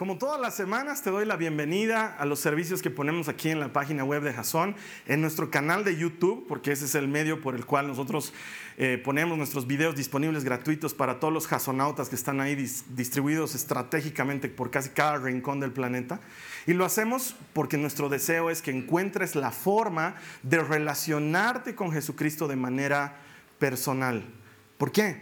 Como todas las semanas, te doy la bienvenida a los servicios que ponemos aquí en la página web de Jason, en nuestro canal de YouTube, porque ese es el medio por el cual nosotros eh, ponemos nuestros videos disponibles gratuitos para todos los jasonautas que están ahí distribuidos estratégicamente por casi cada rincón del planeta. Y lo hacemos porque nuestro deseo es que encuentres la forma de relacionarte con Jesucristo de manera personal. ¿Por qué?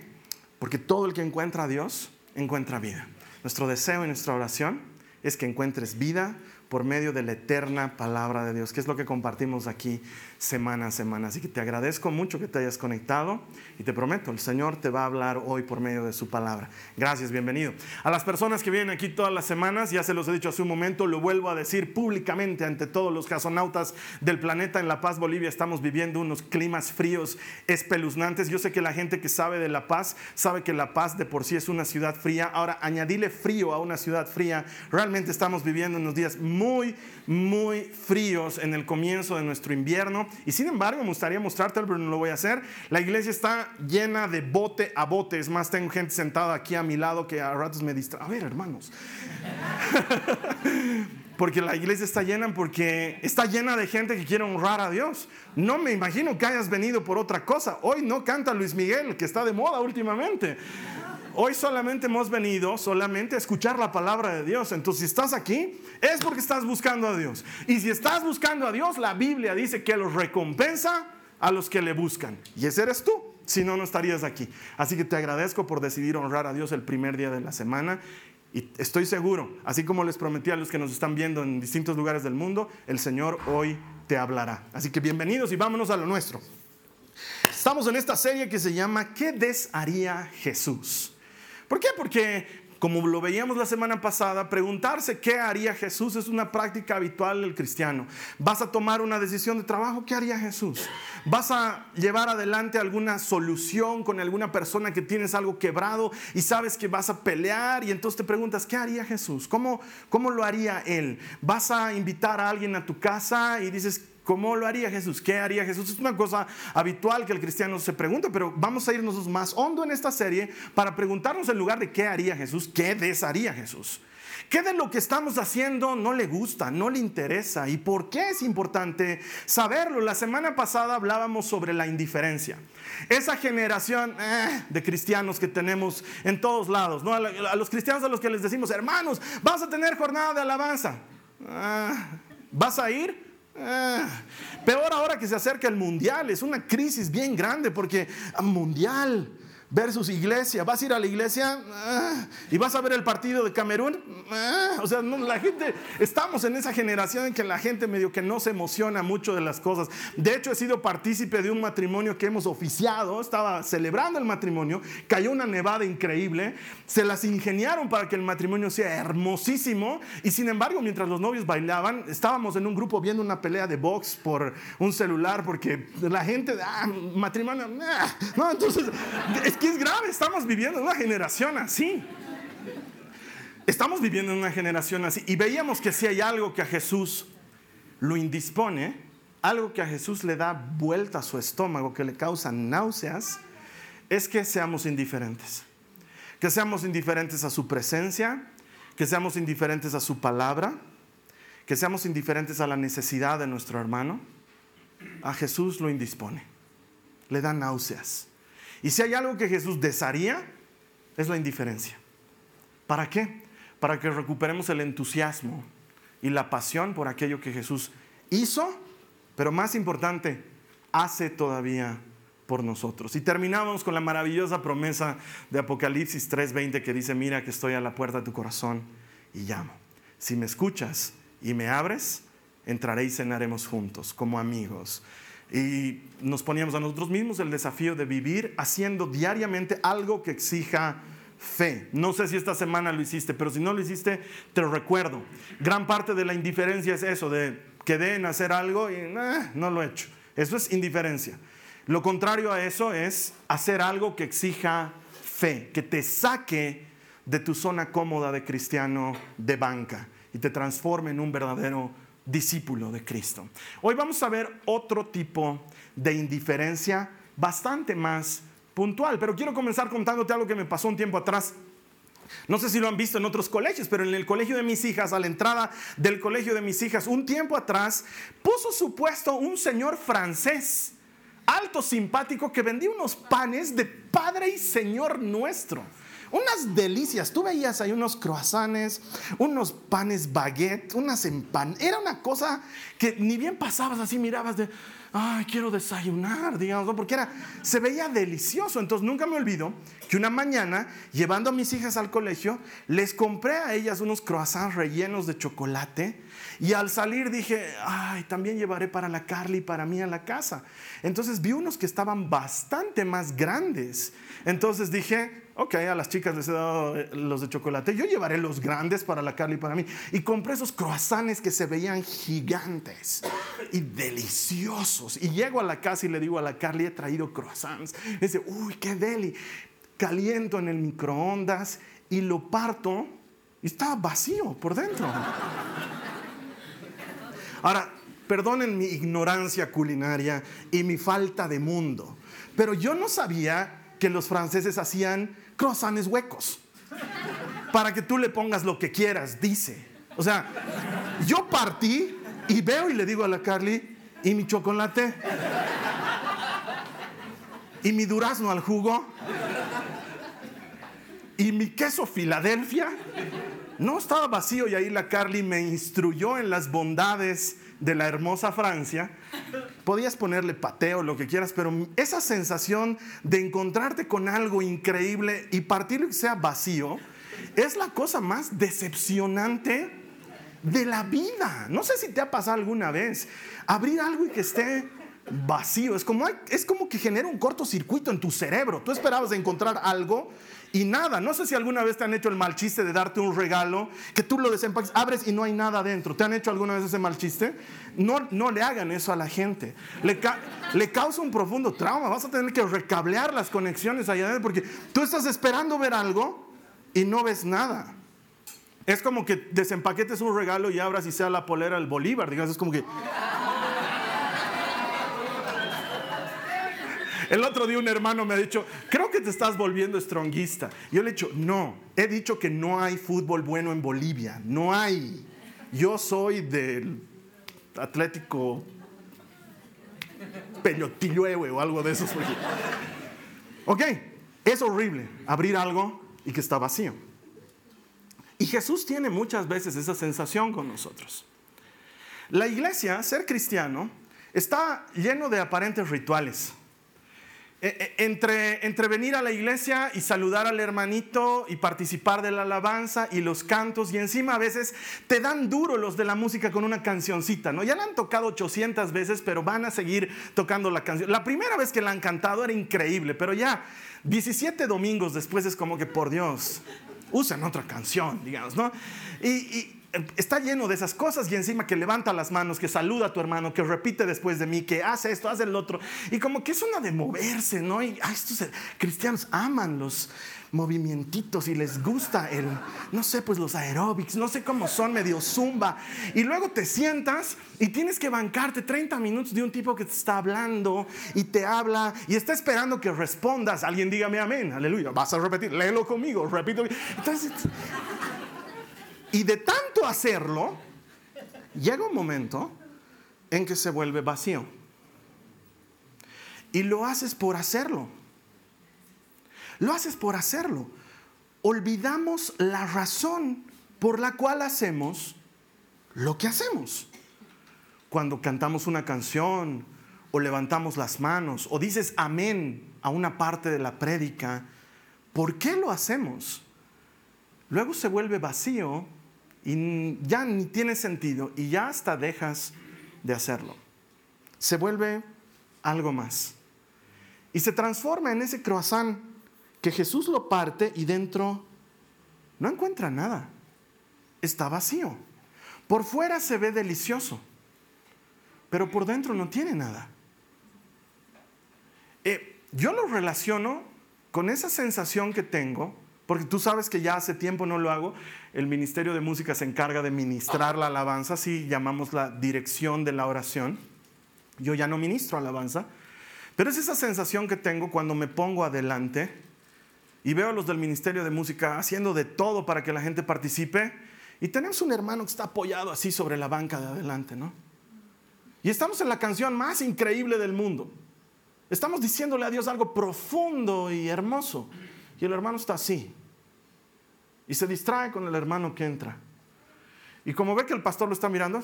Porque todo el que encuentra a Dios encuentra vida. Nuestro deseo y nuestra oración es que encuentres vida por medio de la eterna palabra de Dios, que es lo que compartimos aquí semana a semana. Así que te agradezco mucho que te hayas conectado y te prometo, el Señor te va a hablar hoy por medio de su palabra. Gracias, bienvenido. A las personas que vienen aquí todas las semanas, ya se los he dicho hace un momento, lo vuelvo a decir públicamente ante todos los casonautas del planeta en La Paz, Bolivia, estamos viviendo unos climas fríos espeluznantes. Yo sé que la gente que sabe de La Paz sabe que La Paz de por sí es una ciudad fría. Ahora, añadirle frío a una ciudad fría, realmente estamos viviendo unos días muy, muy fríos en el comienzo de nuestro invierno y sin embargo, me gustaría mostrarte, pero no lo voy a hacer. La iglesia está llena de bote a bote. Es más, tengo gente sentada aquí a mi lado que a ratos me distrae. A ver, hermanos. porque la iglesia está llena, porque está llena de gente que quiere honrar a Dios. No me imagino que hayas venido por otra cosa. Hoy no canta Luis Miguel, que está de moda últimamente. Hoy solamente hemos venido solamente a escuchar la palabra de Dios. Entonces, si estás aquí, es porque estás buscando a Dios. Y si estás buscando a Dios, la Biblia dice que los recompensa a los que le buscan. Y ese eres tú. Si no, no estarías aquí. Así que te agradezco por decidir honrar a Dios el primer día de la semana. Y estoy seguro, así como les prometí a los que nos están viendo en distintos lugares del mundo, el Señor hoy te hablará. Así que bienvenidos y vámonos a lo nuestro. Estamos en esta serie que se llama ¿Qué desharía Jesús? ¿Por qué? Porque como lo veíamos la semana pasada, preguntarse qué haría Jesús es una práctica habitual del cristiano. Vas a tomar una decisión de trabajo, ¿qué haría Jesús? Vas a llevar adelante alguna solución con alguna persona que tienes algo quebrado y sabes que vas a pelear y entonces te preguntas, ¿qué haría Jesús? ¿Cómo, cómo lo haría Él? Vas a invitar a alguien a tu casa y dices, ¿Cómo lo haría Jesús? ¿Qué haría Jesús? Es una cosa habitual que el cristiano se pregunta, pero vamos a irnos más hondo en esta serie para preguntarnos en lugar de qué haría Jesús, qué desharía Jesús. ¿Qué de lo que estamos haciendo no le gusta, no le interesa? ¿Y por qué es importante saberlo? La semana pasada hablábamos sobre la indiferencia. Esa generación eh, de cristianos que tenemos en todos lados, ¿no? a, los cristianos a los que les decimos, hermanos, vas a tener jornada de alabanza. Ah, ¿Vas a ir? Ah, peor ahora que se acerca el mundial, es una crisis bien grande porque ah, mundial, versus iglesia. Vas a ir a la iglesia ah, y vas a ver el partido de Camerún. Ah, o sea, la gente, estamos en esa generación en que la gente medio que no se emociona mucho de las cosas. De hecho, he sido partícipe de un matrimonio que hemos oficiado. Estaba celebrando el matrimonio, cayó una nevada increíble. Se las ingeniaron para que el matrimonio sea hermosísimo. Y sin embargo, mientras los novios bailaban, estábamos en un grupo viendo una pelea de box por un celular porque la gente, ah, matrimonio, no, entonces que es grave, estamos viviendo en una generación así. Estamos viviendo en una generación así. Y veíamos que si hay algo que a Jesús lo indispone, algo que a Jesús le da vuelta a su estómago, que le causa náuseas, es que seamos indiferentes. Que seamos indiferentes a su presencia, que seamos indiferentes a su palabra, que seamos indiferentes a la necesidad de nuestro hermano. A Jesús lo indispone, le da náuseas. Y si hay algo que Jesús desharía, es la indiferencia. ¿Para qué? Para que recuperemos el entusiasmo y la pasión por aquello que Jesús hizo, pero más importante, hace todavía por nosotros. Y terminamos con la maravillosa promesa de Apocalipsis 3:20 que dice, mira que estoy a la puerta de tu corazón y llamo. Si me escuchas y me abres, entraré y cenaremos juntos como amigos. Y nos poníamos a nosotros mismos el desafío de vivir haciendo diariamente algo que exija fe. No sé si esta semana lo hiciste, pero si no lo hiciste, te lo recuerdo. Gran parte de la indiferencia es eso, de quedé en hacer algo y no lo he hecho. Eso es indiferencia. Lo contrario a eso es hacer algo que exija fe, que te saque de tu zona cómoda de cristiano de banca y te transforme en un verdadero discípulo de Cristo. Hoy vamos a ver otro tipo de indiferencia bastante más puntual, pero quiero comenzar contándote algo que me pasó un tiempo atrás. No sé si lo han visto en otros colegios, pero en el colegio de mis hijas, a la entrada del colegio de mis hijas, un tiempo atrás, puso su puesto un señor francés, alto, simpático, que vendía unos panes de Padre y Señor nuestro unas delicias. Tú veías ahí unos croissants, unos panes baguette, unas empanadas. Era una cosa que ni bien pasabas así, mirabas de, ay, quiero desayunar, digamos, porque era, se veía delicioso. Entonces nunca me olvido que una mañana, llevando a mis hijas al colegio, les compré a ellas unos croissants rellenos de chocolate. Y al salir dije, ay, también llevaré para la Carly para mí a la casa. Entonces vi unos que estaban bastante más grandes. Entonces dije, ok, a las chicas les he dado eh, los de chocolate, yo llevaré los grandes para la Carly y para mí. Y compré esos croissants que se veían gigantes y deliciosos. Y llego a la casa y le digo a la Carly, he traído croissants. Dice, uy, qué deli. Caliento en el microondas y lo parto y estaba vacío por dentro. Ahora, perdonen mi ignorancia culinaria y mi falta de mundo, pero yo no sabía que los franceses hacían croissants huecos. Para que tú le pongas lo que quieras, dice. O sea, yo partí y veo y le digo a la Carly, ¿y mi chocolate? ¿Y mi durazno al jugo? ¿Y mi queso Filadelfia? No estaba vacío y ahí la Carly me instruyó en las bondades de la hermosa Francia, podías ponerle pateo, lo que quieras, pero esa sensación de encontrarte con algo increíble y partir que sea vacío, es la cosa más decepcionante de la vida. No sé si te ha pasado alguna vez abrir algo y que esté vacío. Es como, es como que genera un cortocircuito en tu cerebro. Tú esperabas encontrar algo y nada. No sé si alguna vez te han hecho el mal chiste de darte un regalo, que tú lo desempaques, abres y no hay nada dentro. ¿Te han hecho alguna vez ese mal chiste? No, no le hagan eso a la gente. Le, le causa un profundo trauma. Vas a tener que recablear las conexiones allá adentro porque tú estás esperando ver algo y no ves nada. Es como que desempaquetes un regalo y abras y sea la polera del Bolívar. Digamos, es como que... El otro día un hermano me ha dicho, creo que te estás volviendo stronguista. Yo le he dicho, no, he dicho que no hay fútbol bueno en Bolivia, no hay. Yo soy del Atlético Peñotilluehue o algo de esos. Ok, es horrible abrir algo y que está vacío. Y Jesús tiene muchas veces esa sensación con nosotros. La iglesia, ser cristiano, está lleno de aparentes rituales. Eh, eh, entre, entre venir a la iglesia y saludar al hermanito y participar de la alabanza y los cantos y encima a veces te dan duro los de la música con una cancioncita, ¿no? Ya la han tocado 800 veces, pero van a seguir tocando la canción. La primera vez que la han cantado era increíble, pero ya 17 domingos después es como que por Dios, usan otra canción, digamos, ¿no? y está lleno de esas cosas y encima que levanta las manos, que saluda a tu hermano, que repite después de mí, que hace esto, hace el otro. Y como que es una de moverse, ¿no? Y estos cristianos aman los movimientitos y les gusta el, no sé, pues los aeróbics, no sé cómo son, medio zumba. Y luego te sientas y tienes que bancarte 30 minutos de un tipo que te está hablando y te habla y está esperando que respondas. Alguien dígame amén, aleluya. Vas a repetir, léelo conmigo, repito. Entonces... Y de tanto hacerlo, llega un momento en que se vuelve vacío. Y lo haces por hacerlo. Lo haces por hacerlo. Olvidamos la razón por la cual hacemos lo que hacemos. Cuando cantamos una canción o levantamos las manos o dices amén a una parte de la prédica, ¿por qué lo hacemos? Luego se vuelve vacío y ya ni tiene sentido y ya hasta dejas de hacerlo. Se vuelve algo más. Y se transforma en ese croissant que Jesús lo parte y dentro no encuentra nada. Está vacío. Por fuera se ve delicioso, pero por dentro no tiene nada. Eh, yo lo relaciono con esa sensación que tengo, porque tú sabes que ya hace tiempo no lo hago, el Ministerio de Música se encarga de ministrar la alabanza, así llamamos la dirección de la oración. Yo ya no ministro alabanza, pero es esa sensación que tengo cuando me pongo adelante y veo a los del Ministerio de Música haciendo de todo para que la gente participe y tenemos un hermano que está apoyado así sobre la banca de adelante, ¿no? Y estamos en la canción más increíble del mundo. Estamos diciéndole a Dios algo profundo y hermoso. Y el hermano está así. Y se distrae con el hermano que entra. Y como ve que el pastor lo está mirando,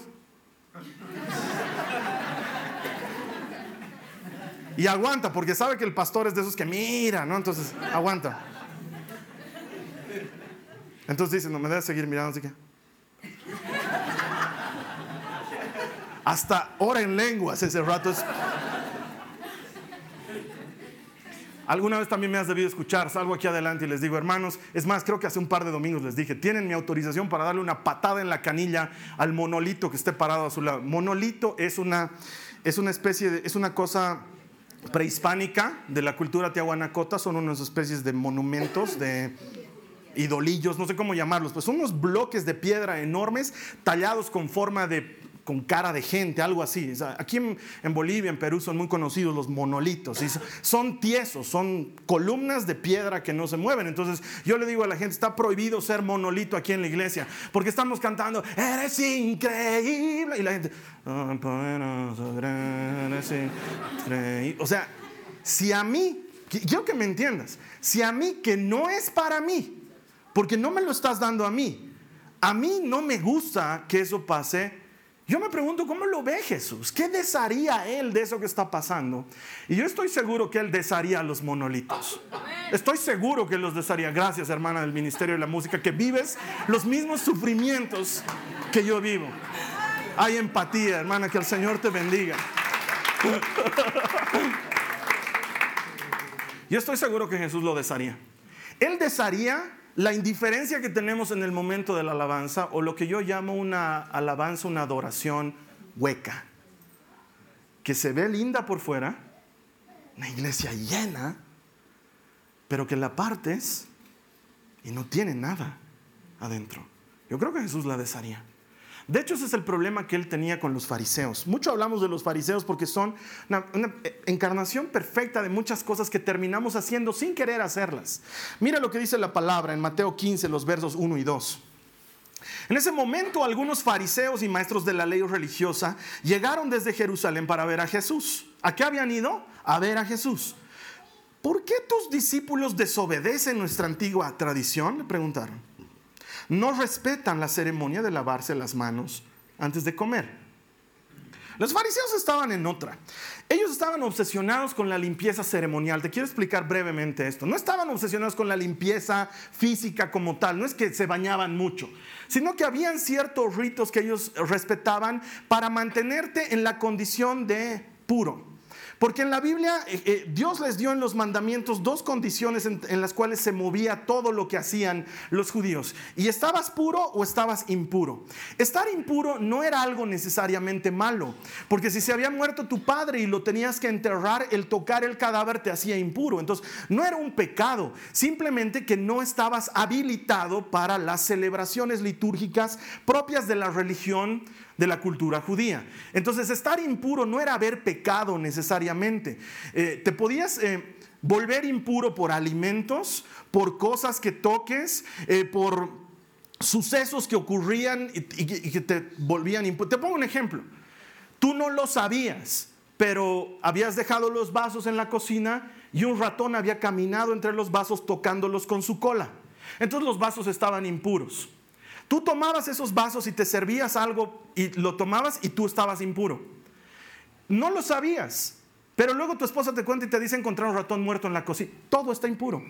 y aguanta, porque sabe que el pastor es de esos que mira, ¿no? Entonces, aguanta. Entonces dice, no me debe seguir mirando, así que. Hasta ora en lenguas ese rato es Alguna vez también me has debido escuchar, salgo aquí adelante y les digo, hermanos, es más, creo que hace un par de domingos les dije, tienen mi autorización para darle una patada en la canilla al monolito que esté parado a su lado. Monolito es una, es una especie, de, es una cosa prehispánica de la cultura tiahuanacota, son unas especies de monumentos, de idolillos, no sé cómo llamarlos, pues son unos bloques de piedra enormes tallados con forma de con cara de gente, algo así. aquí en, Bolivia, en Perú, son muy conocidos los monolitos. Son tiesos, son columnas de piedra que no se mueven. Entonces yo le digo a la gente, está prohibido ser monolito aquí en la iglesia, porque estamos cantando, eres increíble. Y la gente, o sea, si a mí, quiero que me entiendas, si a mí que no es para mí, porque no me lo estás dando a mí, a mí no me gusta que eso pase yo me pregunto cómo lo ve Jesús, qué desharía él de eso que está pasando. Y yo estoy seguro que él desharía los monolitos. Estoy seguro que los desharía. Gracias, hermana del Ministerio de la Música, que vives los mismos sufrimientos que yo vivo. Hay empatía, hermana, que el Señor te bendiga. Yo estoy seguro que Jesús lo desharía. Él desharía la indiferencia que tenemos en el momento de la alabanza o lo que yo llamo una alabanza, una adoración hueca, que se ve linda por fuera, una iglesia llena, pero que la partes y no tiene nada adentro. Yo creo que Jesús la desharía. De hecho, ese es el problema que él tenía con los fariseos. Mucho hablamos de los fariseos porque son una, encarnación perfecta de muchas cosas que terminamos haciendo sin querer hacerlas. Mira lo que dice la palabra en Mateo 15, los versos 1 y 2. En ese momento algunos fariseos y maestros de la ley religiosa llegaron desde Jerusalén para ver a Jesús. ¿A qué habían ido? A ver a Jesús. ¿Por qué tus discípulos desobedecen nuestra antigua tradición? Le preguntaron no respetan la ceremonia de lavarse las manos antes de comer. Los fariseos estaban en otra. Ellos estaban obsesionados con la limpieza ceremonial. Te quiero explicar brevemente esto. No estaban obsesionados con la limpieza física como tal. No es que se bañaban mucho, sino que habían ciertos ritos que ellos respetaban para mantenerte en la condición de puro. Porque en la Biblia eh, eh, Dios les dio en los mandamientos dos condiciones en, las cuales se movía todo lo que hacían los judíos. Y estabas puro o estabas impuro. Estar impuro no era algo necesariamente malo, porque si se había muerto tu padre y lo tenías que enterrar, el tocar el cadáver te hacía impuro. Entonces no era un pecado, simplemente que no estabas habilitado para las celebraciones litúrgicas propias de la religión de la cultura judía. Entonces, estar impuro no era haber pecado necesariamente. Eh, te podías eh, volver impuro por alimentos, por cosas que toques, eh, por sucesos que ocurrían y, que te volvían impuro. Te pongo un ejemplo. Tú no lo sabías, pero habías dejado los vasos en la cocina y un ratón había caminado entre los vasos tocándolos con su cola. Entonces los vasos estaban impuros. Tú tomabas esos vasos y te servías algo y lo tomabas y tú estabas impuro. No lo sabías, pero luego tu esposa te cuenta y te dice encontrar un ratón muerto en la cocina. Todo está impuro.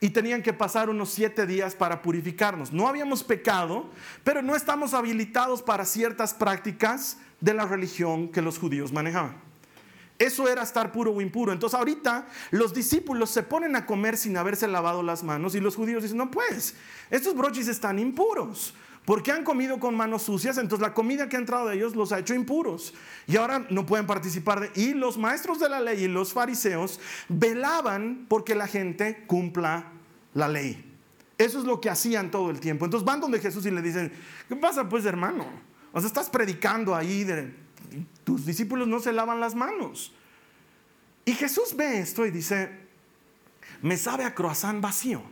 Y tenían que pasar unos siete días para purificarnos. No habíamos pecado, pero no estamos habilitados para ciertas prácticas de la religión que los judíos manejaban. Eso era estar puro o impuro. Entonces ahorita los discípulos se ponen a comer sin haberse lavado las manos y los judíos dicen, no pues, estos brochis están impuros. Porque han comido con manos sucias, entonces la comida que ha entrado de ellos los ha hecho impuros. Y ahora no pueden participar de... Y los maestros de la ley y los fariseos velaban porque la gente cumpla la ley. Eso es lo que hacían todo el tiempo. Entonces van donde Jesús y le dicen, ¿qué pasa pues hermano? O sea, estás predicando ahí de tus discípulos no se lavan las manos. Y Jesús ve esto y dice, me sabe a croissant vacío.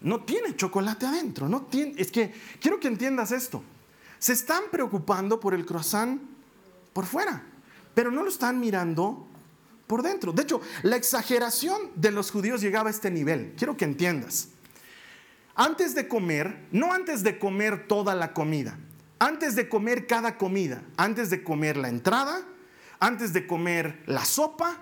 No tiene chocolate adentro, no tiene, es que quiero que entiendas esto. Se están preocupando por el croissant por fuera, pero no lo están mirando por dentro. De hecho, la exageración de los judíos llegaba a este nivel. Quiero que entiendas. Antes de comer, no antes de comer toda la comida, antes de comer cada comida, antes de comer la entrada, antes de comer la sopa,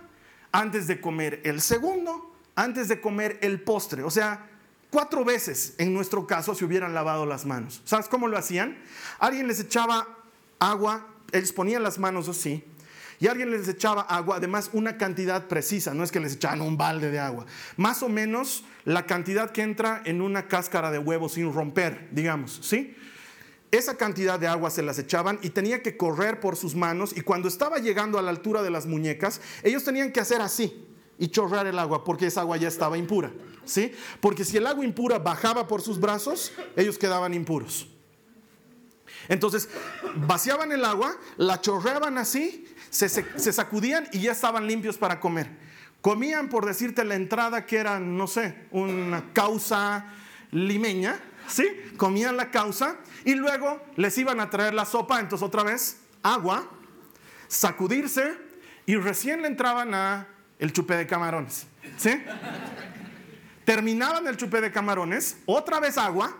antes de comer el segundo, antes de comer el postre. O sea, cuatro veces en nuestro caso se hubieran lavado las manos. ¿Sabes cómo lo hacían? Alguien les echaba agua, ellos ponían las manos así, y alguien les echaba agua, además una cantidad precisa, no es que les echaban un balde de agua, más o menos la cantidad que entra en una cáscara de huevo sin romper, digamos, ¿sí? Esa cantidad de agua se las echaban y tenía que correr por sus manos y cuando estaba llegando a la altura de las muñecas, ellos tenían que hacer así y chorrear el agua porque esa agua ya estaba impura, ¿sí? Porque si el agua impura bajaba por sus brazos, ellos quedaban impuros. Entonces, vaciaban el agua, la chorreaban así, se, se sacudían y ya estaban limpios para comer. Comían, por decirte, la entrada que era, no sé, una causa limeña, ¿sí? Comían la causa y luego les iban a traer la sopa, entonces otra vez agua, sacudirse y recién le entraban a el chupé de camarones. ¿Sí? Terminaban el chupé de camarones, otra vez agua,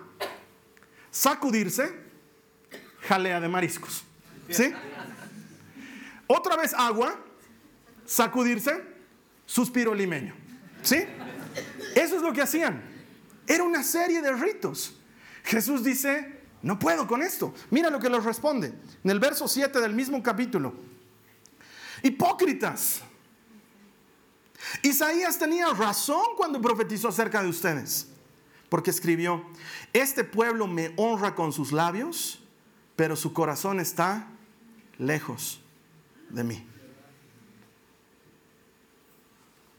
sacudirse, jalea de mariscos. ¿Sí? Otra vez agua, sacudirse, suspiro limeño. ¿Sí? Eso es lo que hacían. Era una serie de ritos. Jesús dice, no puedo con esto. Mira lo que les responde en el verso 7 del mismo capítulo. Hipócritas. Isaías tenía razón cuando profetizó acerca de ustedes, porque escribió, este pueblo me honra con sus labios, pero su corazón está lejos de mí.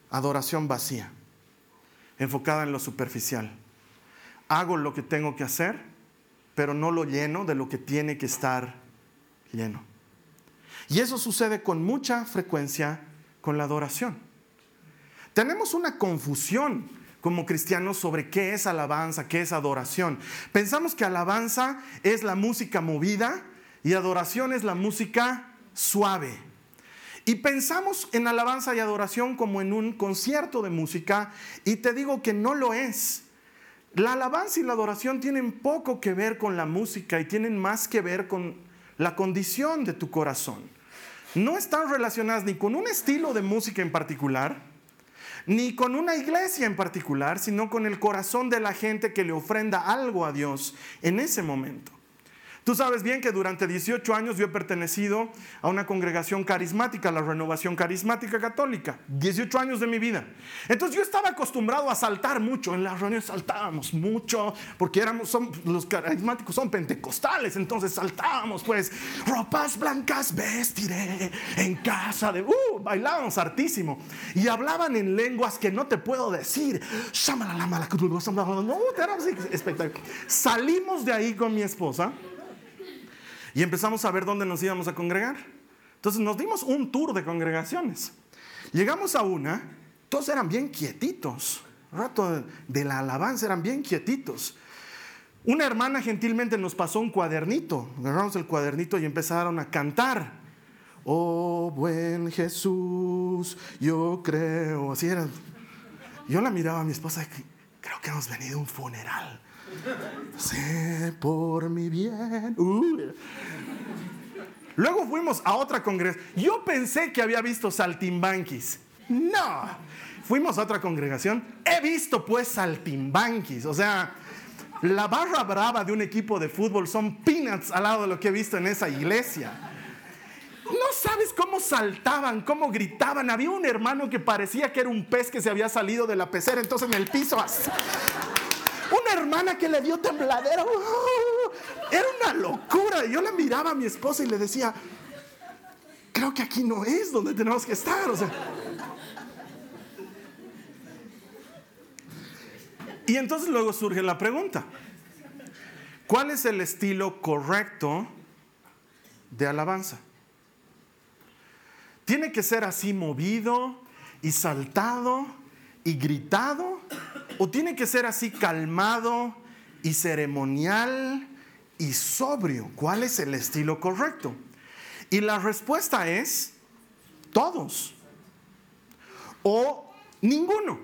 Adoración vacía, enfocada en lo superficial. Hago lo que tengo que hacer pero no lo lleno de lo que tiene que estar lleno. Y eso sucede con mucha frecuencia con la adoración. Tenemos una confusión como cristianos sobre qué es alabanza, qué es adoración. Pensamos que alabanza es la música movida y adoración es la música suave. Y pensamos en alabanza y adoración como en un concierto de música y te digo que no lo es. La alabanza y la adoración tienen poco que ver con la música y tienen más que ver con la condición de tu corazón. No están relacionadas ni con un estilo de música en particular, ni con una iglesia en particular, sino con el corazón de la gente que le ofrenda algo a Dios en ese momento. Tú sabes bien que durante 18 años yo he pertenecido a una congregación carismática, la Renovación Carismática Católica. 18 años de mi vida. Entonces yo estaba acostumbrado a saltar mucho. En las reuniones saltábamos mucho porque éramos, los carismáticos son pentecostales. Entonces saltábamos, pues, ropas blancas vestiré en casa de... Uh, bailábamos hartísimo. Y hablaban en lenguas que no te puedo decir. Salimos de ahí con mi esposa y empezamos a ver dónde nos íbamos a congregar. Entonces nos dimos un tour de congregaciones. Llegamos a una, todos eran bien quietitos. rato de la alabanza eran bien quietitos. Una hermana gentilmente nos pasó un cuadernito. Agarramos el cuadernito y empezaron a cantar. Oh, buen Jesús, yo creo. Así era. Yo la miraba a mi esposa creo que hemos venido a un funeral. Sé por mi bien. Luego fuimos a otra congregación. Yo pensé que había visto saltimbanquis. No. Fuimos a otra congregación. He visto pues saltimbanquis. O sea, la barra brava de un equipo de fútbol son peanuts al lado de lo que he visto en esa iglesia. No sabes cómo saltaban, cómo gritaban. Había un hermano que parecía que era un pez que se había salido de la pecera, entonces en el piso. Una hermana que le dio tembladera. Era una locura. Yo le miraba a mi esposa y le decía, creo que aquí no es donde tenemos que estar. y entonces luego surge la pregunta, ¿cuál es el estilo correcto de alabanza? ¿Tiene que ser así movido y saltado y gritado? ¿O tiene que ser así calmado y ceremonial y sobrio? ¿Cuál es el estilo correcto? Y la respuesta es todos o ninguno.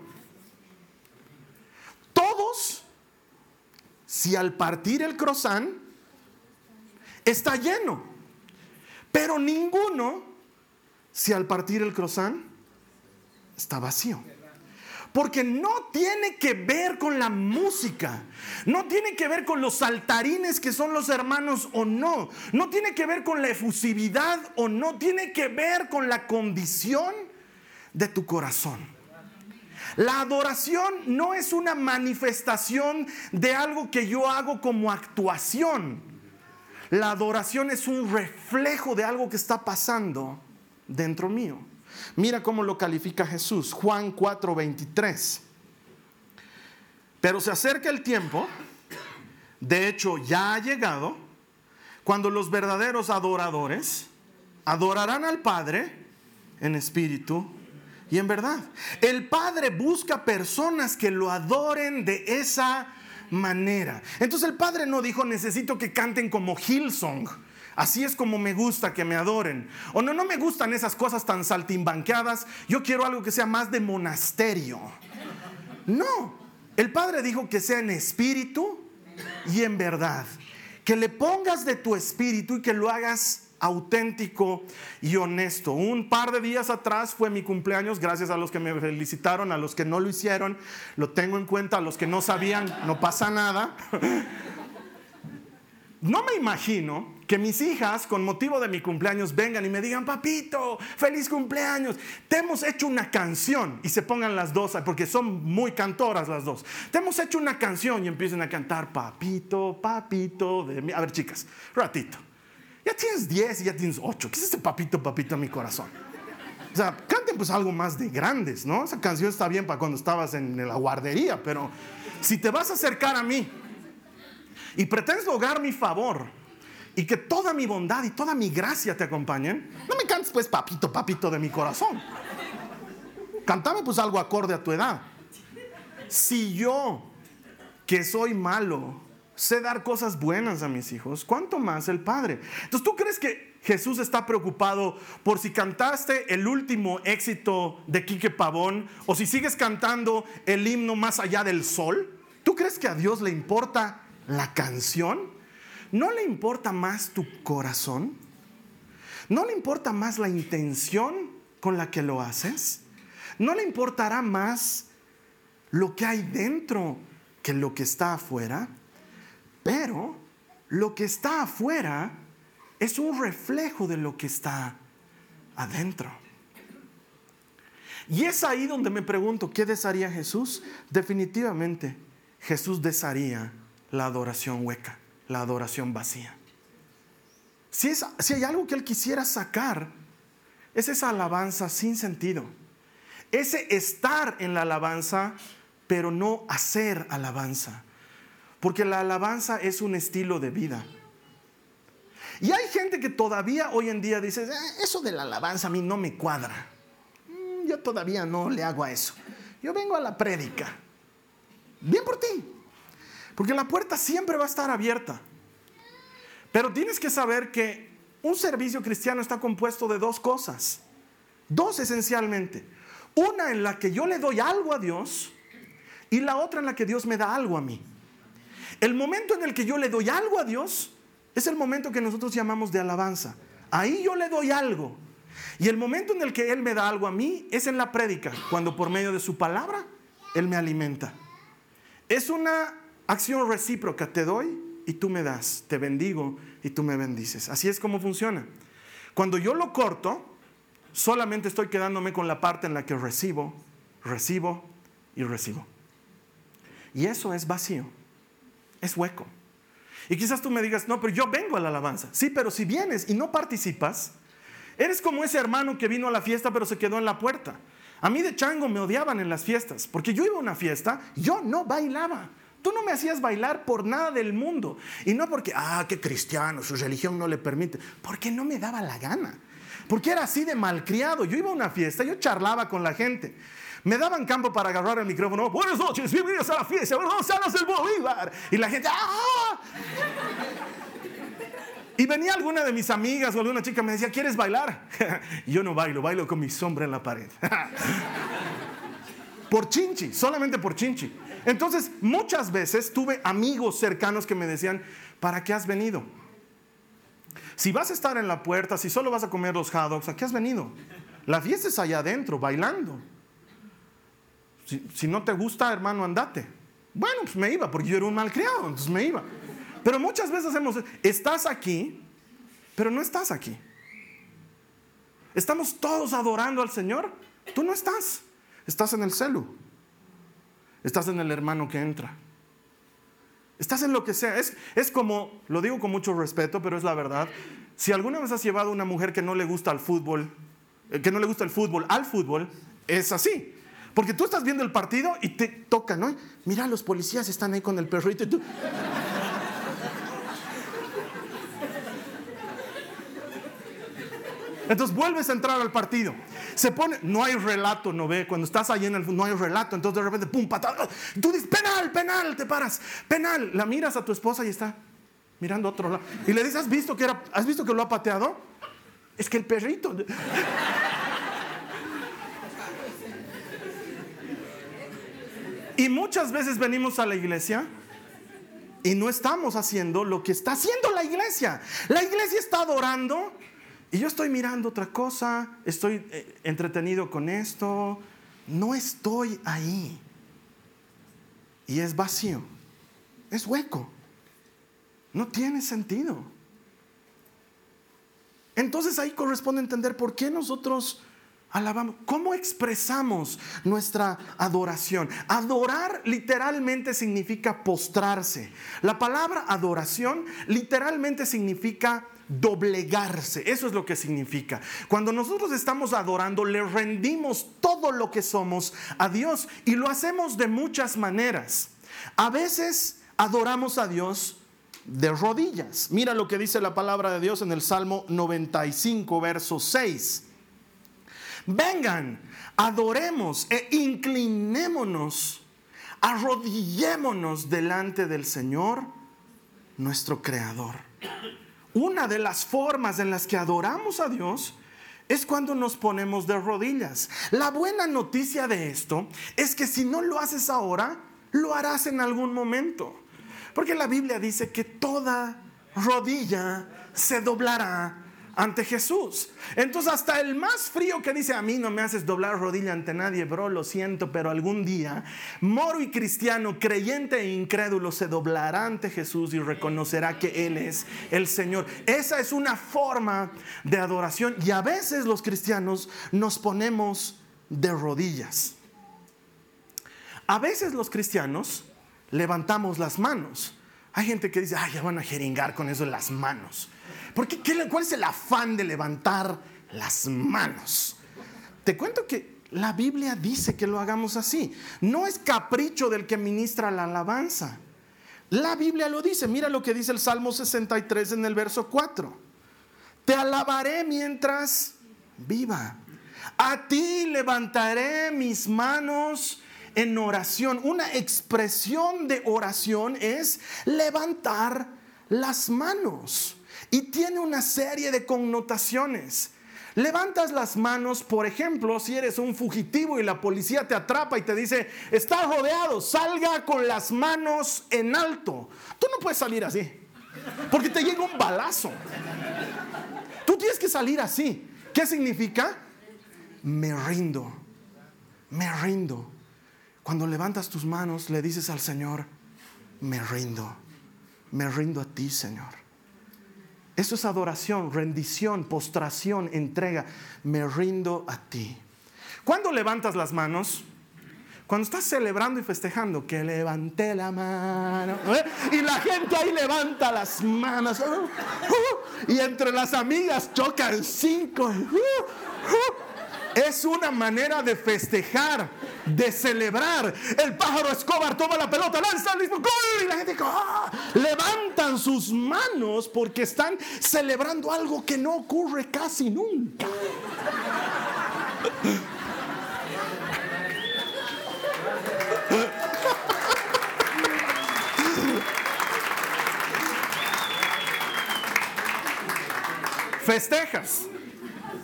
Todos, si al partir el croissant está lleno, pero ninguno, si al partir el croissant está vacío. Porque no tiene que ver con la música, no tiene que ver con los saltarines que son los hermanos o no, no tiene que ver con la efusividad o no, tiene que ver con la condición de tu corazón. La adoración no es una manifestación de algo que yo hago como actuación. La adoración es un reflejo de algo que está pasando dentro mío. Mira cómo lo califica Jesús, Juan 4:23. Pero se acerca el tiempo, de hecho ya ha llegado, cuando los verdaderos adoradores adorarán al Padre en espíritu y en verdad. El Padre busca personas que lo adoren de esa manera. Entonces el Padre no dijo necesito que canten como Hillsong Así es como me gusta que me adoren. O no, no me gustan esas cosas tan saltimbanqueadas. Yo quiero algo que sea más de monasterio. No, el Padre dijo que sea en espíritu y en verdad. Que le pongas de tu espíritu y que lo hagas auténtico y honesto. Un par de días atrás fue mi cumpleaños, gracias a los que me felicitaron, a los que no lo hicieron, lo tengo en cuenta, a los que no sabían, no pasa nada. No me imagino que mis hijas, con motivo de mi cumpleaños, vengan y me digan, papito, feliz cumpleaños, te hemos hecho una canción y se pongan las dos, porque son muy cantoras las dos. Te hemos hecho una canción y empiecen a cantar, papito, papito, de mi... A ver, chicas, ratito. Ya tienes 10 y ya tienes 8. ¿Qué es este papito, papito en mi corazón? O sea, canten pues algo más de grandes, ¿no? Esa canción está bien para cuando estabas en la guardería, pero si te vas a acercar a mí y pretendes lograr mi favor y que toda mi bondad y toda mi gracia te acompañen, no me cantes pues papito, papito de mi corazón. Cantame pues algo acorde a tu edad. Si yo, que soy malo, sé dar cosas buenas a mis hijos, ¿cuánto más el Padre? Entonces, ¿tú crees que Jesús está preocupado por si cantaste el último éxito de Quique Pavón o si sigues cantando el himno más allá del sol? ¿Tú crees que a Dios le importa la canción, ¿no le importa más tu corazón? ¿No le importa más la intención con la que lo haces? ¿No le importará más lo que hay dentro que lo que está afuera? Pero lo que está afuera es un reflejo de lo que está adentro. Y es ahí donde me pregunto, ¿qué desearía Jesús? Definitivamente, Jesús desearía la adoración hueca, la adoración vacía. Si, es, si hay algo que él quisiera sacar, es esa alabanza sin sentido. Ese estar en la alabanza, pero no hacer alabanza. Porque la alabanza es un estilo de vida. Y hay gente que todavía hoy en día dice, eh, eso de la alabanza a mí no me cuadra. Mm, yo todavía no le hago a eso. Yo vengo a la prédica. Bien por ti. Porque la puerta siempre va a estar abierta. Pero tienes que saber que un servicio cristiano está compuesto de dos cosas. Dos esencialmente. Una en la que yo le doy algo a Dios y la otra en la que Dios me da algo a mí. El momento en el que yo le doy algo a Dios es el momento que nosotros llamamos de alabanza. Ahí yo le doy algo. Y el momento en el que Él me da algo a mí es en la prédica, cuando por medio de su palabra Él me alimenta. Es una Acción recíproca, te doy y tú me das, te bendigo y tú me bendices. Así es como funciona. Cuando yo lo corto, solamente estoy quedándome con la parte en la que recibo, recibo y recibo. Y eso es vacío, es hueco. Y quizás tú me digas, no, pero yo vengo a la alabanza. Sí, pero si vienes y no participas, eres como ese hermano que vino a la fiesta pero se quedó en la puerta. A mí de chango me odiaban en las fiestas, porque yo iba a una fiesta, yo no bailaba. Tú no me hacías bailar por nada del mundo. Y no porque, ah, qué cristiano, su religión no le permite. Porque no me daba la gana. Porque era así de malcriado. Yo iba a una fiesta, yo charlaba con la gente. Me daban campo para agarrar el micrófono. Buenas noches, bienvenidos a la fiesta. Buenos años del Bolívar. Y la gente, ¡ah! Y venía alguna de mis amigas o alguna chica me decía, ¿quieres bailar? yo no bailo, bailo con mi sombra en la pared. por chinchi, solamente por chinchi. Entonces, muchas veces tuve amigos cercanos que me decían, ¿para qué has venido? Si vas a estar en la puerta, si solo vas a comer los hot ¿a qué has venido? La fiesta es allá adentro, bailando. Si, no te gusta, hermano, andate. Bueno, pues me iba, porque yo era un malcriado, entonces me iba. Pero muchas veces hacemos, estás aquí, pero no estás aquí. Estamos todos adorando al Señor. Tú no estás. Estás en el celu. Estás en el hermano que entra. Estás en lo que sea. Es, es como, lo digo con mucho respeto, pero es la verdad. Si alguna vez has llevado a una mujer que no le gusta el fútbol, eh, que no le gusta el fútbol al fútbol, es así. Porque tú estás viendo el partido y te toca, ¿no? Mira, los policías están ahí con el perrito y tú. Entonces vuelves a entrar al partido. Se pone, no hay relato, no ve, cuando estás ahí en el no hay relato, entonces de repente, pum, patada. Tú dices, penal, penal, te paras, penal. La miras a tu esposa y está mirando a otro lado. Y le dices, ¿has visto que, era, ¿has visto que lo ha pateado? Es que el perrito. Y muchas veces venimos a la iglesia y no estamos haciendo lo que está haciendo la iglesia. La iglesia está adorando y yo estoy mirando otra cosa, estoy eh, entretenido con esto, no estoy ahí. Y es vacío, es hueco, no tiene sentido. Entonces ahí corresponde entender por qué nosotros alabamos, cómo expresamos nuestra adoración. Adorar literalmente significa postrarse. La palabra adoración literalmente significa doblegarse. Eso es lo que significa. Cuando nosotros estamos adorando, le rendimos todo lo que somos a Dios y lo hacemos de muchas maneras. A veces adoramos a Dios de rodillas. Mira lo que dice la palabra de Dios en el Salmo 95, verso 6. Vengan, adoremos e inclinémonos, arrodillémonos delante del Señor, nuestro Creador una de las formas en las que adoramos a Dios es cuando nos ponemos de rodillas. La buena noticia de esto es que si no lo haces ahora, lo harás en algún momento. Porque la Biblia dice que toda rodilla se doblará ante Jesús. Entonces hasta el más frío que dice, a mí no me haces doblar rodilla ante nadie, bro, lo siento, pero algún día, moro y cristiano, creyente e incrédulo, se doblará ante Jesús y reconocerá que Él es el Señor. Esa es una forma de adoración y a veces los cristianos nos ponemos de rodillas. A veces los cristianos levantamos las manos. Hay gente que dice, ay, ya van a jeringar con eso las manos. Porque, ¿Cuál es el afán de levantar las manos? Te cuento que la Biblia dice que lo hagamos así. No es capricho del que ministra la alabanza. La Biblia lo dice. Mira lo que dice el Salmo 63 en el verso 4. Te alabaré mientras viva. A ti levantaré mis manos en oración. Una expresión de oración es levantar las manos y tiene una serie de connotaciones. Levantas las manos, por ejemplo, si eres un fugitivo y la policía te atrapa y te dice, estás rodeado, salga con las manos en alto. Tú no puedes salir así, porque te llega un balazo. Tú tienes que salir así. ¿Qué significa? Me rindo, me rindo. Cuando levantas tus manos, le dices al Señor, me rindo, me rindo a ti, Señor Eso es adoración, rendición, postración, entrega. Me rindo a ti. ¿Cuándo levantas las manos? Cuando estás celebrando y festejando, que levanté la mano. ¿eh? Y la gente ahí levanta las manos. Uh, uh, y entre las amigas chocan cinco. Uh, es una manera de festejar, de celebrar. El pájaro Escobar toma la pelota, lanza el gol y la gente ¡ah! levantan sus manos porque están celebrando algo que no ocurre casi nunca. Festejas.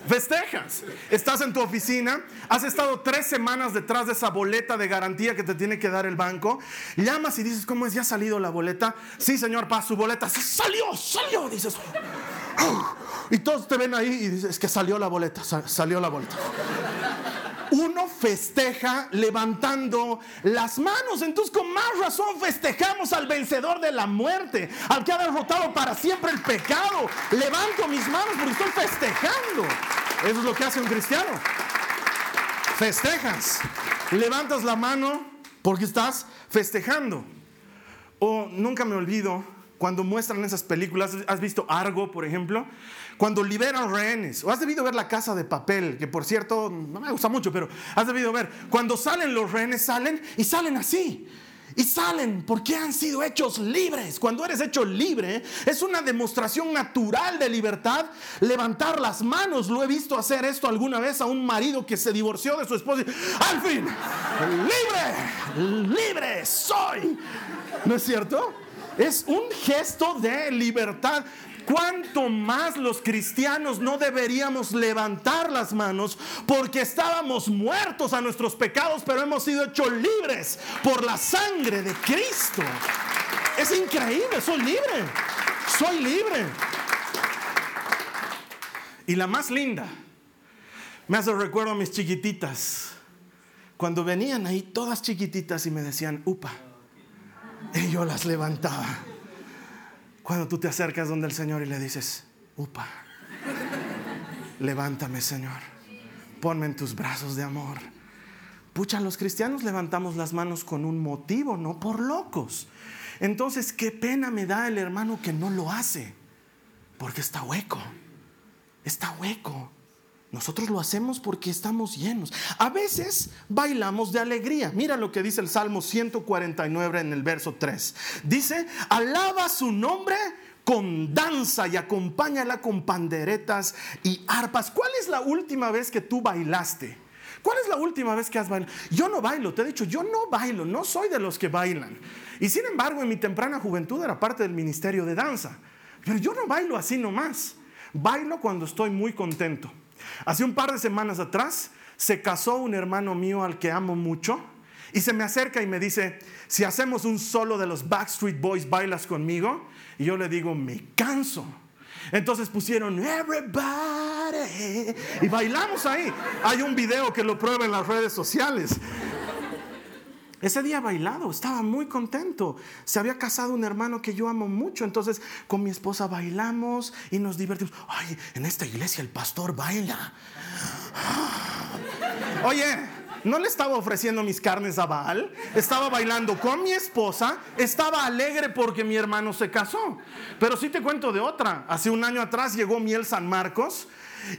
Festejas. Estás en tu oficina, has estado tres semanas detrás de esa boleta de garantía que te tiene que dar el banco. Llamas y dices, ¿cómo es? ¿Ya ha salido la boleta? Sí, señor, para su boleta. Salió, salió. Dices, y todos te ven ahí y dices, es que salió la boleta, salió la boleta uno festeja levantando las manos. Entonces con más razón festejamos al vencedor de la muerte, al que ha derrotado para siempre el pecado. Levanto mis manos porque estoy festejando. Eso es lo que hace un cristiano. Festejas. Levantas la mano porque estás festejando. O nunca me olvido cuando muestran esas películas, ¿has visto Argo, por ejemplo? Cuando liberan rehenes, o has debido ver La Casa de Papel, que por cierto no me gusta mucho, pero has debido ver, cuando salen los rehenes, salen y salen así. Y salen porque han sido hechos libres. Cuando eres hecho libre, es una demostración natural de libertad levantar las manos. Lo he visto hacer esto alguna vez a un marido que se divorció de su esposa. Al fin, libre, libre soy. ¿No es cierto? Es un gesto de libertad. ¿Cuánto más los cristianos no deberíamos levantar las manos porque estábamos muertos a nuestros pecados, pero hemos sido hechos libres por la sangre de Cristo? Es increíble, soy libre, soy libre. Y la más linda, me hace recuerdo a mis chiquititas, cuando venían ahí todas chiquititas y me decían, upa y yo las levantaba. Cuando tú te acercas donde el Señor y le dices, upa, levántame Señor, ponme en tus brazos de amor. Pucha, los cristianos levantamos las manos con un motivo, no por locos. Entonces, qué pena me da el hermano que no lo hace, porque está hueco, está hueco. Nosotros lo hacemos porque estamos llenos. A veces bailamos de alegría. Mira lo que dice el Salmo 149 en el verso 3. Dice, alaba su nombre con danza y acompáñala con panderetas y arpas. ¿Cuál es la última vez que tú bailaste? ¿Cuál es la última vez que has bailado? Yo no bailo, te he dicho, yo no bailo, no soy de los que bailan. Y sin embargo, en mi temprana juventud era parte del ministerio de danza. Pero yo no bailo así nomás. Bailo cuando estoy muy contento. Hace un par de semanas atrás se casó un hermano mío al que amo mucho y se me acerca y me dice, si hacemos un solo de los Backstreet Boys, ¿bailas conmigo? Y yo le digo, me canso. Entonces pusieron Everybody y bailamos ahí. Hay un video que lo prueba en las redes sociales. Ese día bailado, estaba muy contento. Se había casado un hermano que yo amo mucho, entonces con mi esposa bailamos y nos divertimos. Ay, en esta iglesia el pastor baila. Oye, no le estaba ofreciendo mis carnes a Baal, estaba bailando con mi esposa, estaba alegre porque mi hermano se casó. Pero sí te cuento de otra. Hace un año atrás llegó Miel San Marcos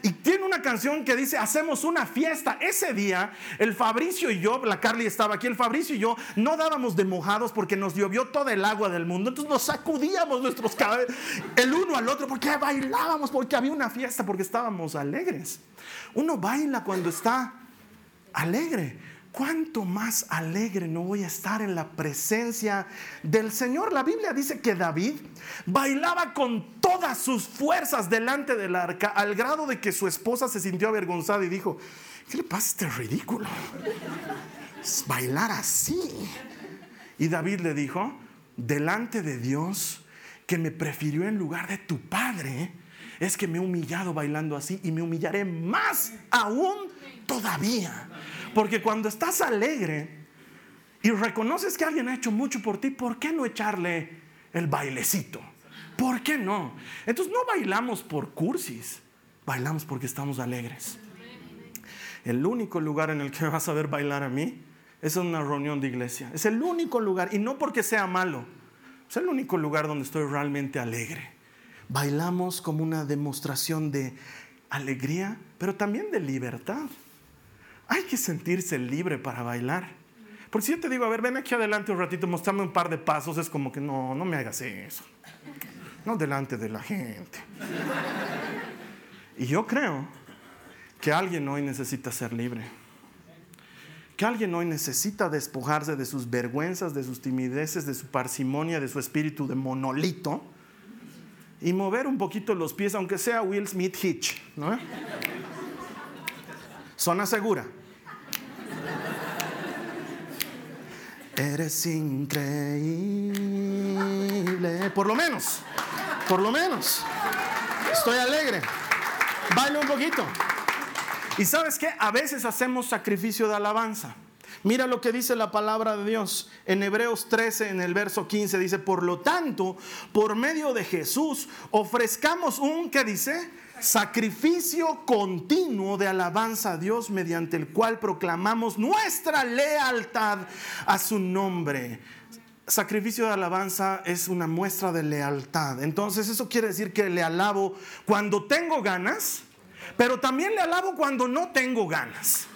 y tiene una canción que dice, hacemos una fiesta. Ese día, el Fabricio y yo, la Carly estaba aquí, el Fabricio y yo no dábamos de mojados porque nos llovió toda el agua del mundo. Entonces nos sacudíamos nuestros cabellos el uno al otro porque bailábamos, porque había una fiesta, porque estábamos alegres. Uno baila cuando está alegre. ¿Cuánto más alegre no voy a estar en la presencia del Señor? La Biblia dice que David bailaba con todas sus fuerzas delante del arca al grado de que su esposa se sintió avergonzada y dijo, ¿qué le pasa a este ridículo? Bailar así. Y David le dijo, delante de Dios que me prefirió en lugar de tu padre, es que me he humillado bailando así y me humillaré más aún todavía. Porque cuando estás alegre y reconoces que alguien ha hecho mucho por ti, ¿por qué no echarle el bailecito? ¿Por qué no? Entonces no bailamos por cursis, bailamos porque estamos alegres. El único lugar en el que vas a ver bailar a mí es en una reunión de iglesia. Es el único lugar, y no porque sea malo, es el único lugar donde estoy realmente alegre. Bailamos como una demostración de alegría, pero también de libertad. Hay que sentirse libre para bailar. Porque si yo te digo, a ver, ven aquí adelante un ratito, mostrame un par de pasos, es como que no, no me hagas eso. No delante de la gente. Y yo creo que alguien hoy necesita ser libre. Que alguien hoy necesita despojarse de sus vergüenzas, de sus timideces, de su parsimonia, de su espíritu de monolito y mover un poquito los pies, aunque sea Will Smith Hitch. ¿no? Zona segura. Eres increíble. Por lo menos, por lo menos. Estoy alegre. Bailo un poquito. Y sabes qué? A veces hacemos sacrificio de alabanza. Mira lo que dice la palabra de Dios en Hebreos 13, en el verso 15. Dice, por lo tanto, por medio de Jesús, ofrezcamos un, ¿qué dice? Sacrificio continuo de alabanza a Dios mediante el cual proclamamos nuestra lealtad a su nombre. Sacrificio de alabanza es una muestra de lealtad. Entonces eso quiere decir que le alabo cuando tengo ganas, pero también le alabo cuando no tengo ganas.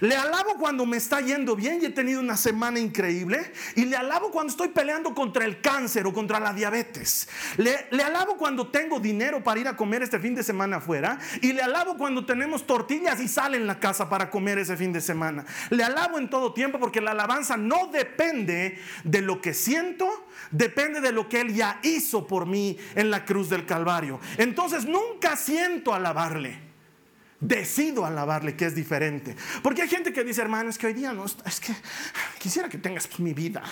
Le alabo cuando me está yendo bien y he tenido una semana increíble. Y le alabo cuando estoy peleando contra el cáncer o contra la diabetes. Le, alabo cuando tengo dinero para ir a comer este fin de semana afuera. Y le alabo cuando tenemos tortillas y sal en la casa para comer ese fin de semana. Le alabo en todo tiempo porque la alabanza no depende de lo que siento, depende de lo que Él ya hizo por mí en la cruz del Calvario. Entonces nunca siento alabarle decido alabarle, que es diferente. Porque hay gente que dice, hermano, es que hoy día no, es que quisiera que tengas mi vida.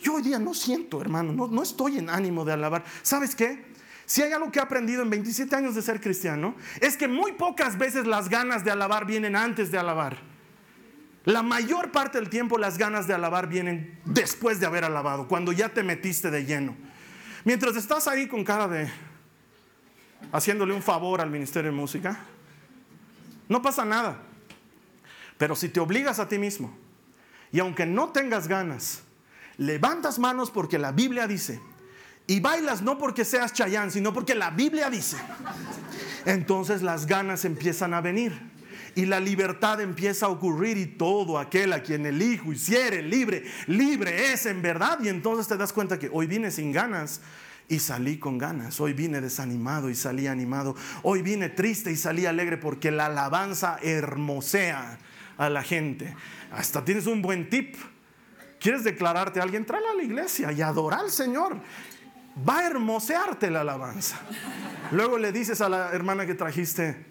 Yo hoy día no siento, hermano, no, no estoy en ánimo de alabar. ¿Sabes qué? Si hay algo que he aprendido en 27 años de ser cristiano, es que muy pocas veces las ganas de alabar vienen antes de alabar. La mayor parte del tiempo las ganas de alabar vienen después de haber alabado, cuando ya te metiste de lleno. Mientras estás ahí con cara de haciéndole un favor al Ministerio de Música, no pasa nada. Pero si te obligas a ti mismo y aunque no tengas ganas, levantas manos porque la Biblia dice, y bailas no porque seas chayán, sino porque la Biblia dice, entonces las ganas empiezan a venir y la libertad empieza a ocurrir y todo aquel a quien el Hijo hiciere libre, libre es en verdad. Y entonces te das cuenta que hoy vine sin ganas, y salí con ganas. Hoy vine desanimado y salí animado. Hoy vine triste y salí alegre porque la alabanza hermosea a la gente. Hasta tienes un buen tip. ¿Quieres declararte a alguien? Tráela a la iglesia y adora al Señor. Va a hermosearte la alabanza. Luego le dices a la hermana que trajiste,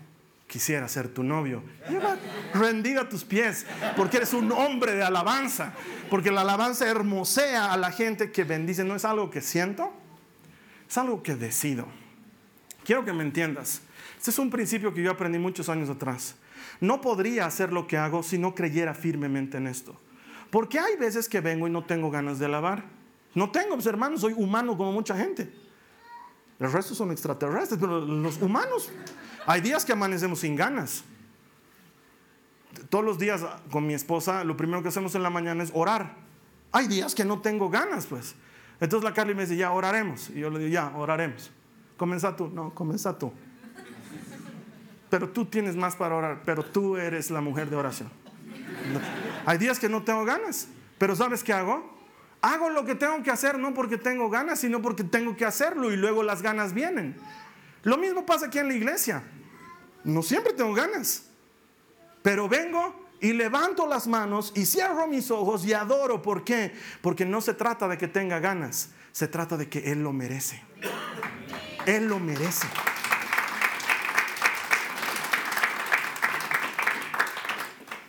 quisiera ser tu novio. Lleva rendida tus pies, porque eres un hombre de alabanza. Porque la alabanza hermosea a la gente que bendice. No es algo que siento, es algo que decido. Quiero que me entiendas. Este es un principio que yo aprendí muchos años atrás. No podría hacer lo que hago si no creyera firmemente en esto. Porque hay veces que vengo y no tengo ganas de alabar. No tengo, mis hermanos, soy humano como mucha gente. El resto son extraterrestres, pero los humanos, hay días que amanecemos sin ganas. Todos los días con mi esposa, lo primero que hacemos en la mañana es orar. Hay días que no tengo ganas, pues. Entonces la Carly me dice, ya oraremos. Y yo le digo, ya, oraremos. Comienza tú. No, comienza tú. Pero tú tienes más para orar, pero tú eres la mujer de oración. Hay días que no tengo ganas, pero ¿sabes qué hago? Hago lo que tengo que hacer no porque tengo ganas, sino porque tengo que hacerlo y luego las ganas vienen. Lo mismo pasa aquí en la iglesia. No siempre tengo ganas, pero vengo y levanto las manos y cierro mis ojos y adoro. ¿Por qué? Porque no se trata de que tenga ganas, se trata de que Él lo merece. Él lo merece.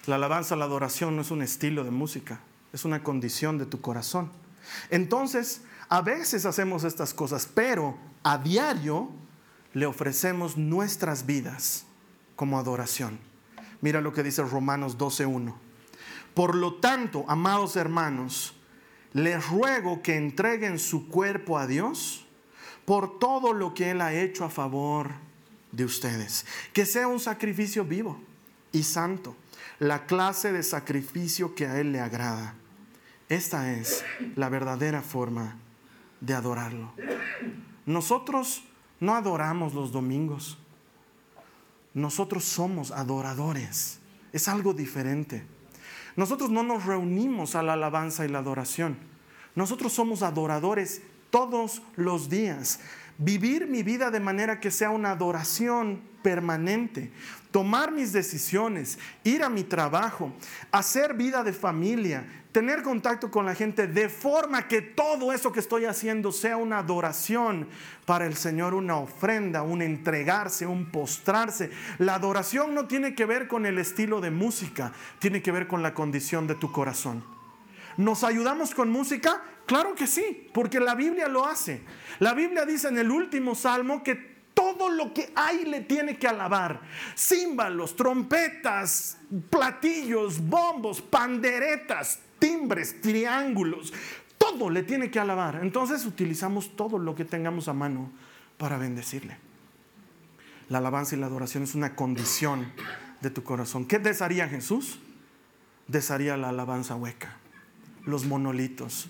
La alabanza, la adoración no es un estilo de música, es una condición de tu corazón. Entonces, a veces hacemos estas cosas, pero a diario le ofrecemos nuestras vidas como adoración. Mira lo que dice Romanos 12.1. Por lo tanto, amados hermanos, les ruego que entreguen su cuerpo a Dios por todo lo que Él ha hecho a favor de ustedes. Que sea un sacrificio vivo y santo, la clase de sacrificio que a Él le agrada. Esta es la verdadera forma de adorarlo. Nosotros no adoramos los domingos. Nosotros somos adoradores. Es algo diferente. Nosotros no nos reunimos a la alabanza y la adoración. Nosotros somos adoradores todos los días. Vivir mi vida de manera que sea una adoración permanente. Tomar mis decisiones, ir a mi trabajo, hacer vida de familia, tener contacto con la gente de forma que todo eso que estoy haciendo sea una adoración para el Señor, una ofrenda, un entregarse, un postrarse. La adoración no tiene que ver con el estilo de música, tiene que ver con la condición de tu corazón. ¿Nos ayudamos con música? Claro que sí, porque la Biblia lo hace. La Biblia dice en el último salmo que todo lo que hay le tiene que alabar. Címbalos, trompetas, platillos, bombos, panderetas, timbres, triángulos, todo le tiene que alabar. Entonces utilizamos todo lo que tengamos a mano para bendecirle. La alabanza y la adoración es una condición de tu corazón. ¿Qué desharía Jesús? Desharía la alabanza hueca, los monolitos,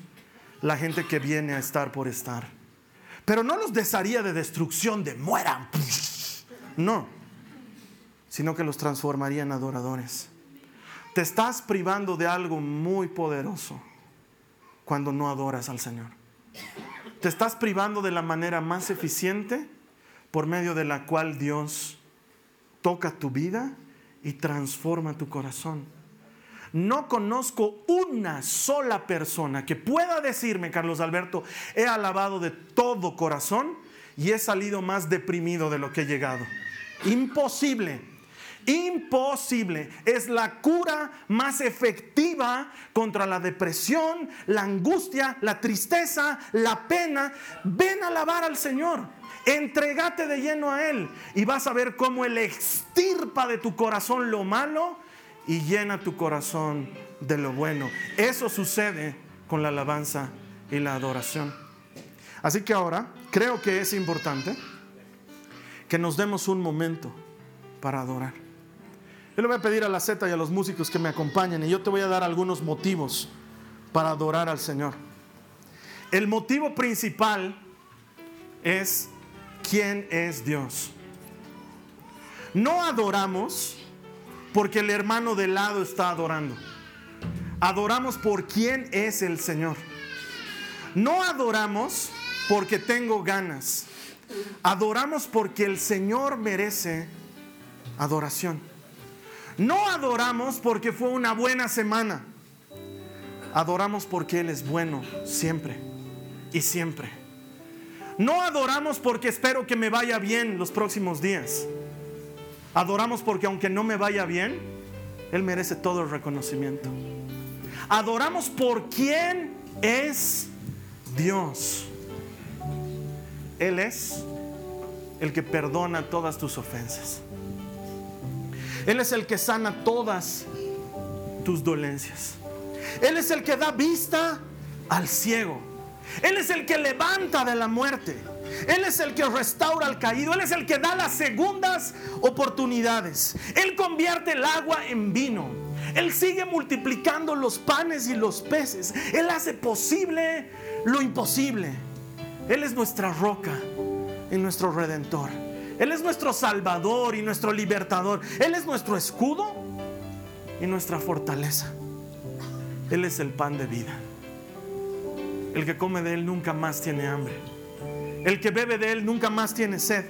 la gente que viene a estar por estar. Pero no los desharía de destrucción, de mueran. No, sino que los transformaría en adoradores. Te estás privando de algo muy poderoso cuando no adoras al Señor. Te estás privando de la manera más eficiente por medio de la cual Dios toca tu vida y transforma tu corazón. No conozco una sola persona que pueda decirme, Carlos Alberto, he alabado de todo corazón y he salido más deprimido de lo que he llegado. Imposible. Imposible. Es la cura más efectiva contra la depresión, la angustia, la tristeza, la pena. Ven a alabar al Señor. Entregate de lleno a Él y vas a ver cómo Él extirpa de tu corazón lo malo y llena tu corazón de lo bueno. Eso sucede con la alabanza y la adoración. Así que ahora creo que es importante que nos demos un momento para adorar. Yo le voy a pedir a la Z y a los músicos que me acompañen y yo te voy a dar algunos motivos para adorar al Señor. El motivo principal es quién es Dios. No adoramos porque el hermano de lado está adorando. Adoramos por quién es el Señor. No adoramos porque tengo ganas. Adoramos porque el Señor merece adoración. No adoramos porque fue una buena semana. Adoramos porque Él es bueno siempre y siempre. No adoramos porque espero que me vaya bien los próximos días. Adoramos porque aunque no me vaya bien, Él merece todo el reconocimiento. Adoramos por quién es Dios. Él es el que perdona todas tus ofensas. Él es el que sana todas tus dolencias. Él es el que da vista al ciego. Él es el que levanta de la muerte. Él es el que restaura al caído. Él es el que da las segundas oportunidades. Él convierte el agua en vino. Él sigue multiplicando los panes y los peces. Él hace posible lo imposible. Él es nuestra roca y nuestro redentor. Él es nuestro Salvador y nuestro libertador. Él es nuestro escudo y nuestra fortaleza. Él es el pan de vida. El que come de Él nunca más tiene hambre. El que bebe de Él nunca más tiene sed.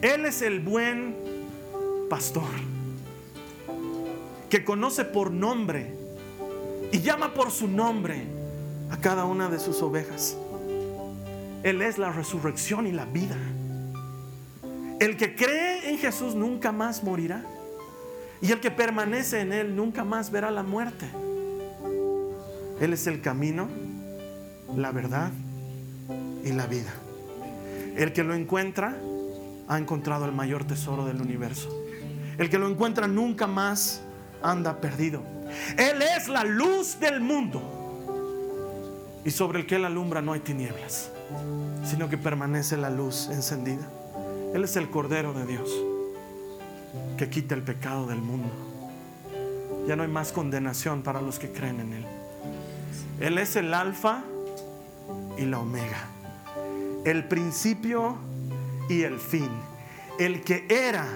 Él es el buen pastor que conoce por nombre y llama por su nombre a cada una de sus ovejas. Él es la resurrección y la vida. El que cree en Jesús nunca más morirá. Y el que permanece en Él nunca más verá la muerte. Él es el camino, la verdad y la vida. El que lo encuentra ha encontrado el mayor tesoro del universo. El que lo encuentra nunca más anda perdido. Él es la luz del mundo. Y sobre el que Él alumbra no hay tinieblas. sino que permanece la luz encendida. Él es el Cordero de Dios que quita el pecado del mundo. Ya no hay más condenación para los que creen en Él. Él es el alfa y la omega, el principio y el fin, el que era,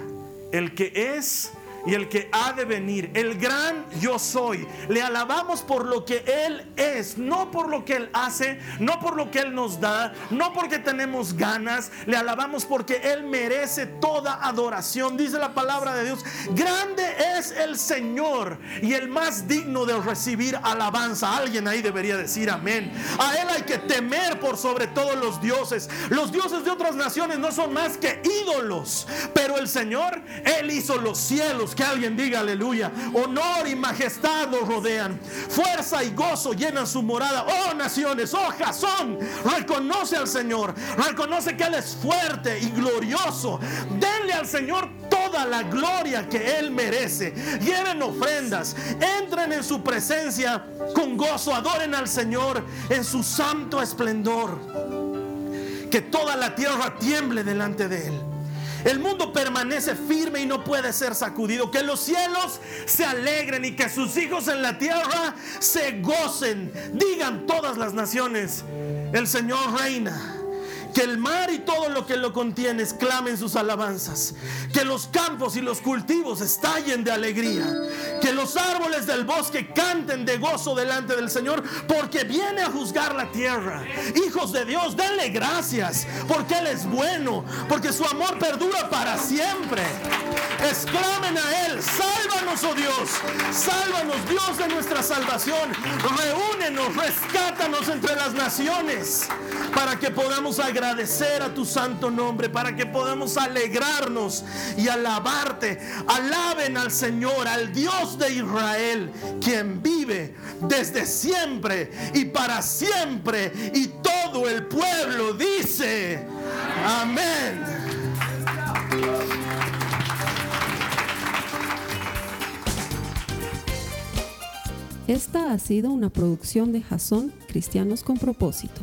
el que es y el que ha de venir, el gran yo soy. Le alabamos por lo que Él es, no por lo que Él hace, no por lo que Él nos da, no porque tenemos ganas, le alabamos porque Él merece toda adoración. Dice la palabra de Dios, grande es el Señor y el más digno de recibir alabanza. Alguien ahí debería decir amén. A Él hay que temer por sobre todos los dioses. Los dioses de otras naciones no son más que ídolos, pero el Señor, Él hizo los cielos que alguien diga aleluya. Honor y majestad los rodean. Fuerza y gozo llenan su morada. Oh naciones, oh Jasón, reconoce al Señor. Reconoce que Él es fuerte y glorioso. Denle al Señor toda la gloria que Él merece. Lleven ofrendas. Entren en su presencia con gozo. Adoren al Señor en su santo esplendor. Que toda la tierra tiemble delante de Él. El mundo permanece firme y no puede ser sacudido. Que los cielos se alegren y que sus hijos en la tierra se gocen. Digan todas las naciones, el Señor reina. Que el mar y todo lo que lo contiene exclamen sus alabanzas. Que los campos y los cultivos estallen de alegría. Que los árboles del bosque canten de gozo delante del Señor porque viene a juzgar la tierra. Hijos de Dios, denle gracias porque Él es bueno, porque su amor perdura para siempre. Exclamen a Él, sálvanos, oh Dios, sálvanos, Dios de nuestra salvación. Reúnenos, rescátanos entre las naciones para que podamos agradecer agradecer a tu santo nombre, para que podamos alegrarnos y alabarte. Alaben al Señor, al Dios de Israel, quien vive desde siempre y para siempre. Y todo el pueblo dice, amén. Esta ha sido una producción de Jason Cristianos con propósito.